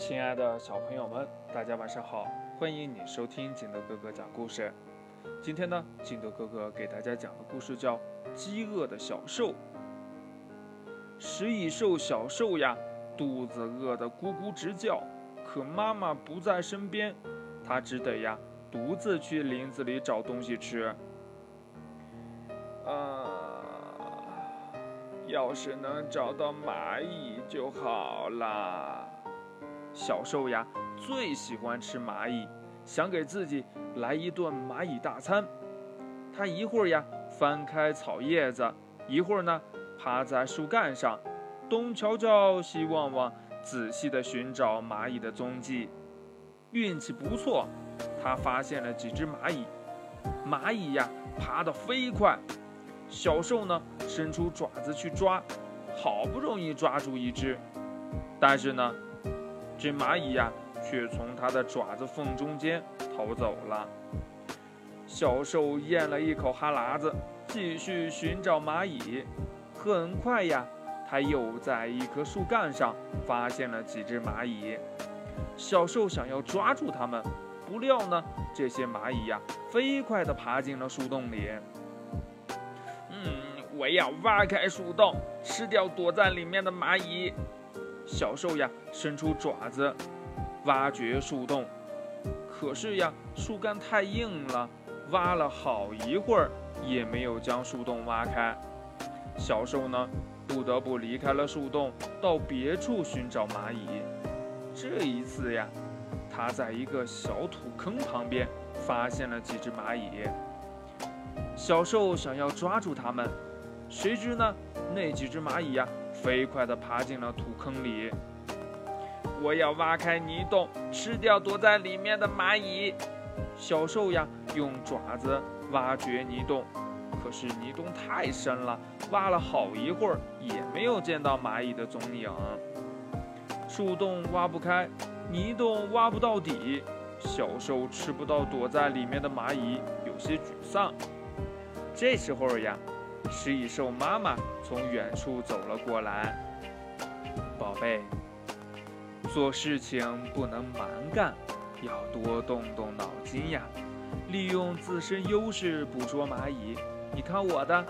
亲爱的小朋友们，大家晚上好！欢迎你收听景德哥哥讲故事。今天呢，景德哥哥给大家讲的故事叫《饥饿的小兽》。食蚁兽小兽呀，肚子饿得咕咕直叫，可妈妈不在身边，它只得呀独自去林子里找东西吃。啊，要是能找到蚂蚁就好了。小兽呀，最喜欢吃蚂蚁，想给自己来一顿蚂蚁大餐。它一会儿呀翻开草叶子，一会儿呢趴在树干上，东瞧瞧西望望，仔细地寻找蚂蚁的踪迹。运气不错，它发现了几只蚂蚁。蚂蚁呀爬得飞快，小兽呢伸出爪子去抓，好不容易抓住一只，但是呢。这蚂蚁呀，却从它的爪子缝中间逃走了。小兽咽了一口哈喇子，继续寻找蚂蚁。很快呀，它又在一棵树干上发现了几只蚂蚁。小兽想要抓住它们，不料呢，这些蚂蚁呀，飞快地爬进了树洞里。嗯，我要挖开树洞，吃掉躲在里面的蚂蚁。小兽呀，伸出爪子，挖掘树洞。可是呀，树干太硬了，挖了好一会儿，也没有将树洞挖开。小兽呢，不得不离开了树洞，到别处寻找蚂蚁。这一次呀，它在一个小土坑旁边发现了几只蚂蚁。小兽想要抓住它们，谁知呢，那几只蚂蚁呀。飞快地爬进了土坑里。我要挖开泥洞，吃掉躲在里面的蚂蚁。小兽呀，用爪子挖掘泥洞，可是泥洞太深了，挖了好一会儿也没有见到蚂蚁的踪影。树洞挖不开，泥洞挖不到底，小兽吃不到躲在里面的蚂蚁，有些沮丧。这时候呀。食蚁兽妈妈从远处走了过来，宝贝，做事情不能蛮干，要多动动脑筋呀，利用自身优势捕捉蚂蚁。你看我的，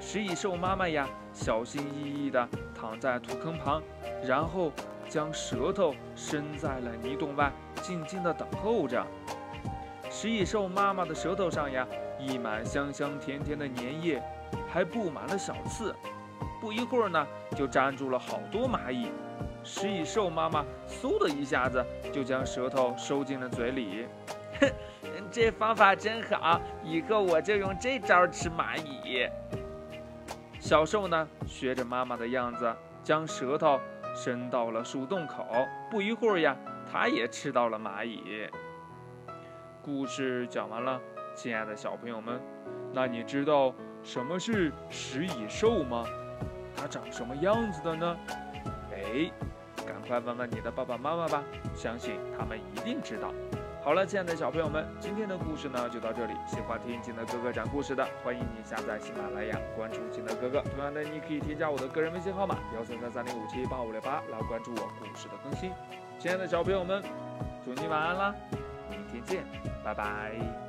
食蚁兽妈妈呀，小心翼翼地躺在土坑旁，然后将舌头伸在了泥洞外，静静地等候着。食蚁兽妈妈的舌头上呀，溢满香香甜甜的粘液。还布满了小刺，不一会儿呢，就粘住了好多蚂蚁。食蚁兽妈妈嗖的一下子就将舌头收进了嘴里。哼，这方法真好，以后我就用这招吃蚂蚁。小兽呢，学着妈妈的样子，将舌头伸到了树洞口。不一会儿呀，它也吃到了蚂蚁。故事讲完了，亲爱的小朋友们，那你知道？什么是食蚁兽吗？它长什么样子的呢？哎，赶快问问你的爸爸妈妈吧，相信他们一定知道。好了，亲爱的小朋友们，今天的故事呢就到这里。喜欢听金德哥哥讲故事的，欢迎你下载喜马拉雅，关注金德哥哥。同样的，你可以添加我的个人微信号码幺三三三零五七八五六八来关注我故事的更新。亲爱的小朋友们，祝你晚安啦，明天见，拜拜。